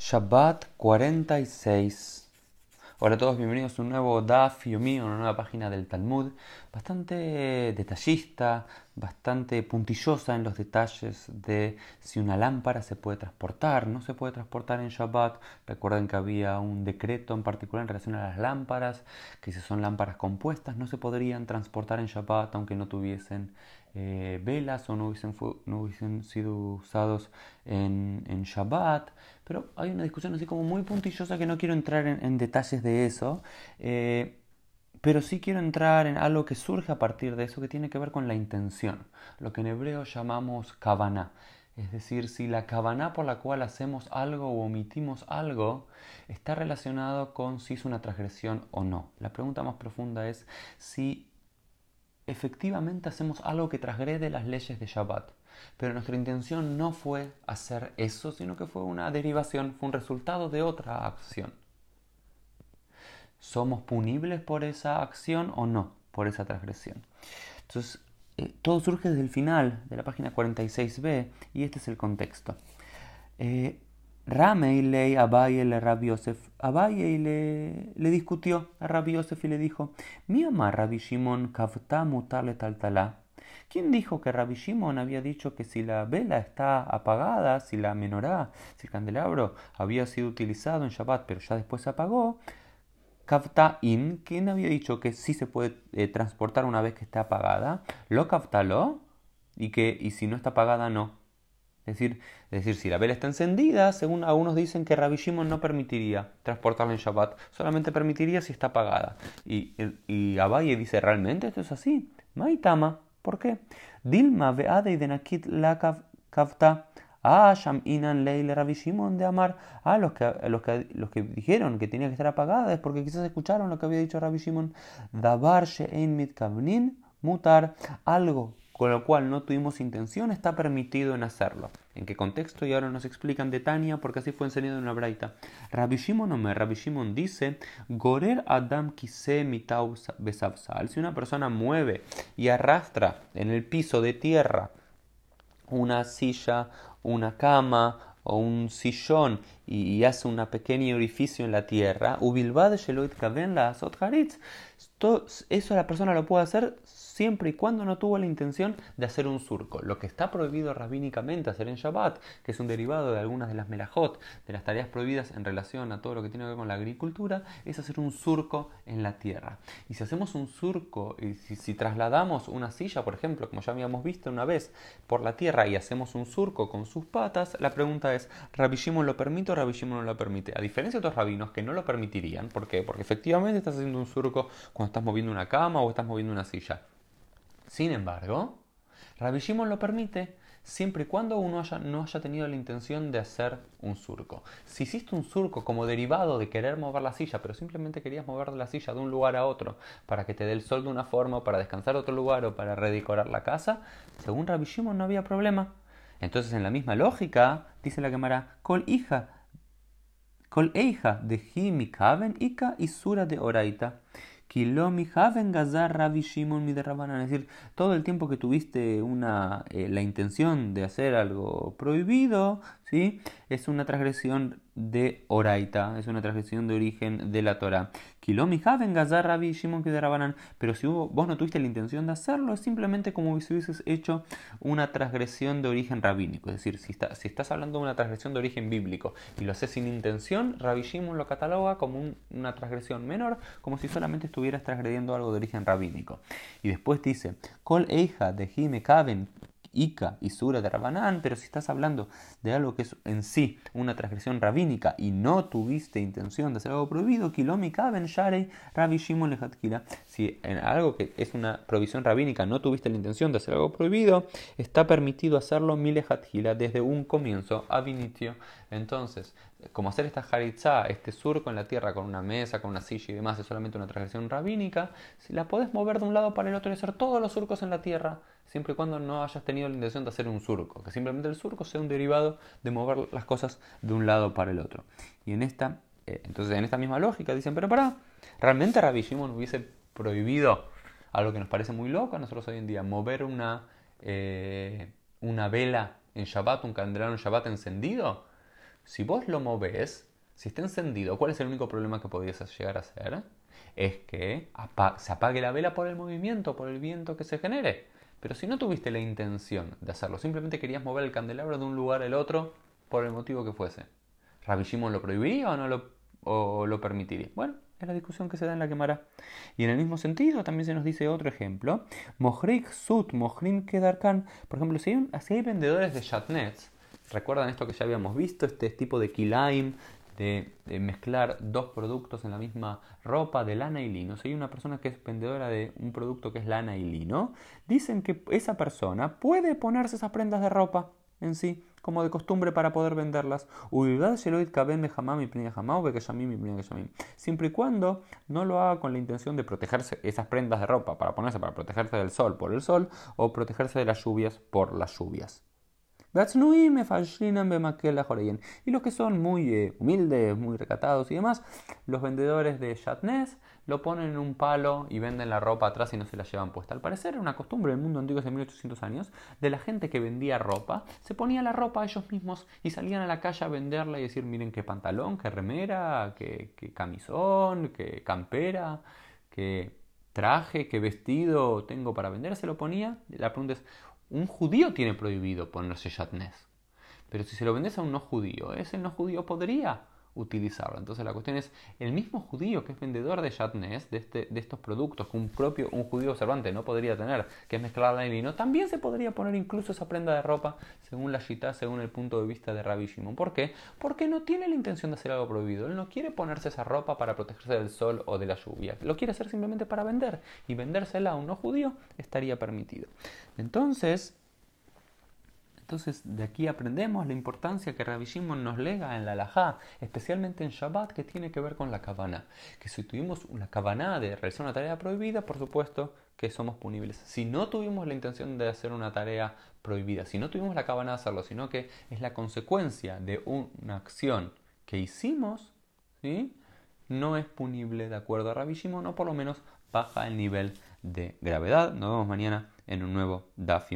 Shabbat 46. Hola a todos, bienvenidos a un nuevo DAF mío, una nueva página del Talmud, bastante detallista, bastante puntillosa en los detalles de si una lámpara se puede transportar, no se puede transportar en Shabbat. Recuerden que había un decreto en particular en relación a las lámparas, que si son lámparas compuestas no se podrían transportar en Shabbat aunque no tuviesen eh, velas o no hubiesen, no hubiesen sido usados en, en, Shabbat. Pero hay una discusión así como muy puntillosa que no quiero entrar en, detalles de eso. Eh, pero sí quiero entrar en algo que surge a partir de eso que tiene que ver con la intención, lo que en hebreo llamamos kavaná. Es decir, si la kavaná por la cual hacemos algo o omitimos algo está relacionado con si es una transgresión o no. La pregunta más profunda es si efectivamente hacemos algo que transgrede las leyes de Shabbat. Pero nuestra intención no fue hacer eso, sino que fue una derivación, fue un resultado de otra acción. ¿Somos punibles por esa acción o no, por esa transgresión? Entonces, eh, todo surge desde el final de la página 46b y este es el contexto. Eh, Ramei ley Abaye le Rabbi Yosef. Abaye le, le discutió a Rabbi Yosef y le dijo: Mi ama Rabbi Shimon kavta mutale taltalá. ¿Quién dijo que Rabbi Shimon había dicho que si la vela está apagada, si la menorá, si el candelabro había sido utilizado en Shabbat, pero ya después se apagó? In, ¿quién había dicho que sí se puede eh, transportar una vez que está apagada? Lo lo y que y si no está apagada no. Es decir, decir, si la vela está encendida, según algunos dicen que Rabbi Shimon no permitiría transportarla en Shabbat, solamente permitiría si está apagada. Y, y Abaye dice, ¿realmente esto es así? Maitama, ¿por qué? Dilma veade denakit la kavta. Ah, Inan Leile Rabbi Shimon de Amar. Ah, los que, los, que, los que dijeron que tenía que estar apagada es porque quizás escucharon lo que había dicho Rabbi Shimon. Dabar She'ein Mitkavnin Mutar. Algo con lo cual no tuvimos intención, está permitido en hacerlo. ¿En qué contexto? Y ahora nos explican de Tania, porque así fue enseñado en la Braita. Rabbi Shimon Omer, Rabbi dice, Gorer Adam Kise Mitau Besavsal. Si una persona mueve y arrastra en el piso de tierra una silla, una cama o un sillón y, hace un pequeño orificio en la tierra, la Eso la persona lo puede hacer siempre y cuando no tuvo la intención de hacer un surco. Lo que está prohibido rabínicamente hacer en Shabbat, que es un derivado de algunas de las melajot, de las tareas prohibidas en relación a todo lo que tiene que ver con la agricultura, es hacer un surco en la tierra. Y si hacemos un surco, y si, trasladamos una silla, por ejemplo, como ya habíamos visto una vez, por la tierra y hacemos un surco con sus patas, la pregunta es, ¿Rabbi lo permite o Rabbi no lo permite? A diferencia de otros rabinos que no lo permitirían, ¿por qué? Porque efectivamente estás haciendo un surco cuando estás moviendo una cama o estás moviendo una silla. Sin embargo, Rabbi lo permite siempre y cuando uno no haya tenido la intención de hacer un surco. Si hiciste un surco como derivado de querer mover la silla, pero simplemente querías mover la silla de un lugar a otro para que te dé el sol de una forma, o para descansar otro lugar o para redecorar la casa, según Rabbi no había problema. Entonces, en la misma lógica, dice la cámara, Kol hija, Kol eija de Himi Kaven Ika y Sura de Oraita. Kilomi Haven Gazar Rabbi Shimon Es decir, todo el tiempo que tuviste una, eh, la intención de hacer algo prohibido, es una transgresión de Oraita, es una transgresión de origen de la Torah. Kilomi Gazar Rabbi Shimon Pero si vos no tuviste la intención de hacerlo, es simplemente como si hubieses hecho una transgresión de origen rabínico. Es decir, si, si estás hablando de una transgresión de origen bíblico y lo haces sin intención, Rabbi Shimon lo cataloga como una transgresión menor, como si solamente estuvieras transgrediendo algo de origen rabínico. Y después dice, Kol Eija de Hime Kaven Ika y Sura de Rabanán, pero si estás hablando de algo que es en sí una transgresión rabínica y no tuviste intención de hacer algo prohibido, Kilomi Kaben Sharei Rabbi Shimon Si en algo que es una prohibición rabínica no tuviste la intención de hacer algo prohibido, está permitido hacerlo Milehatgila desde un comienzo a vinitio. Entonces, como hacer esta haritza, este surco en la tierra con una mesa, con una silla y demás, es solamente una transgresión rabínica, si la podés mover de un lado para el otro y hacer todos los surcos en la tierra, siempre y cuando no hayas tenido la intención de hacer un surco, que simplemente el surco sea un derivado de mover las cosas de un lado para el otro. Y en esta, eh, entonces en esta misma lógica dicen, pero para, ¿realmente Rabbi Shimon hubiese prohibido algo que nos parece muy loco a nosotros hoy en día, mover una, eh, una vela en Shabbat, un candelabro en Shabbat encendido? si vos lo moves, si está encendido, ¿cuál es el único problema que podrías llegar a hacer? Es que se apague la vela por el movimiento, por el viento que se genere. Pero si no tuviste la intención de hacerlo, simplemente querías mover el candelabro de un lugar al otro por el motivo que fuese. ¿Rabbi lo prohibiría o no lo, o lo permitiría? Bueno, es la discusión que se da en la quemará. Y en el mismo sentido también se nos dice otro ejemplo. Mohrik Sut, Mohrim Kedarkan. Por ejemplo, si hay, hay vendedores de chatnets, recuerdan esto que ya habíamos visto, este tipo de kilaim, de, mezclar dos productos en la misma ropa de lana y lino. Si hay una persona que es vendedora de un producto que es lana y lino, dicen que esa persona puede ponerse esas prendas de ropa en sí como de costumbre para poder venderlas. Siempre y cuando no lo haga con la intención de protegerse esas prendas de ropa para ponerse para protegerse del sol por el sol o protegerse de las lluvias por las lluvias. Y los que son muy eh, humildes, muy recatados y demás, los vendedores de chatnés lo ponen en un palo y venden la ropa atrás y no se la llevan puesta. Al parecer una costumbre del mundo antiguo de 1800 años de la gente que vendía ropa, se ponía la ropa a ellos mismos y salían a la calle a venderla y decir, miren qué pantalón, qué remera, qué, qué camisón, qué campera, qué traje, qué vestido tengo para vender, se lo ponía. La pregunta es, un judío tiene prohibido ponerse yatnés. Pero si se lo vendes a un no judío, ese no judío podría utilizarlo. Entonces la cuestión es, el mismo judío que es vendedor de yatnés, de, este, de estos productos que un propio, un judío observante no podría tener, que es mezclar la y vino, también se podría poner incluso esa prenda de ropa según la shita, según el punto de vista de Rabbi Shimon. ¿Por qué? Porque no tiene la intención de hacer algo prohibido. Él no quiere ponerse esa ropa para protegerse del sol o de la lluvia. Lo quiere hacer simplemente para vender. Y vendérsela a un no judío estaría permitido. Entonces, entonces, de aquí aprendemos la importancia que Rabbi Shimon nos lega en la halajá, especialmente en Shabbat, que tiene que ver con la cabana. Que si tuvimos una cabana de realizar una tarea prohibida, por supuesto que somos punibles. Si no tuvimos la intención de hacer una tarea prohibida, si no tuvimos la cabana de hacerlo, sino que es la consecuencia de una acción que hicimos, ¿sí? no es punible de acuerdo a Rabbi Shimon, o por lo menos baja el nivel de gravedad. Nos vemos mañana en un nuevo Daf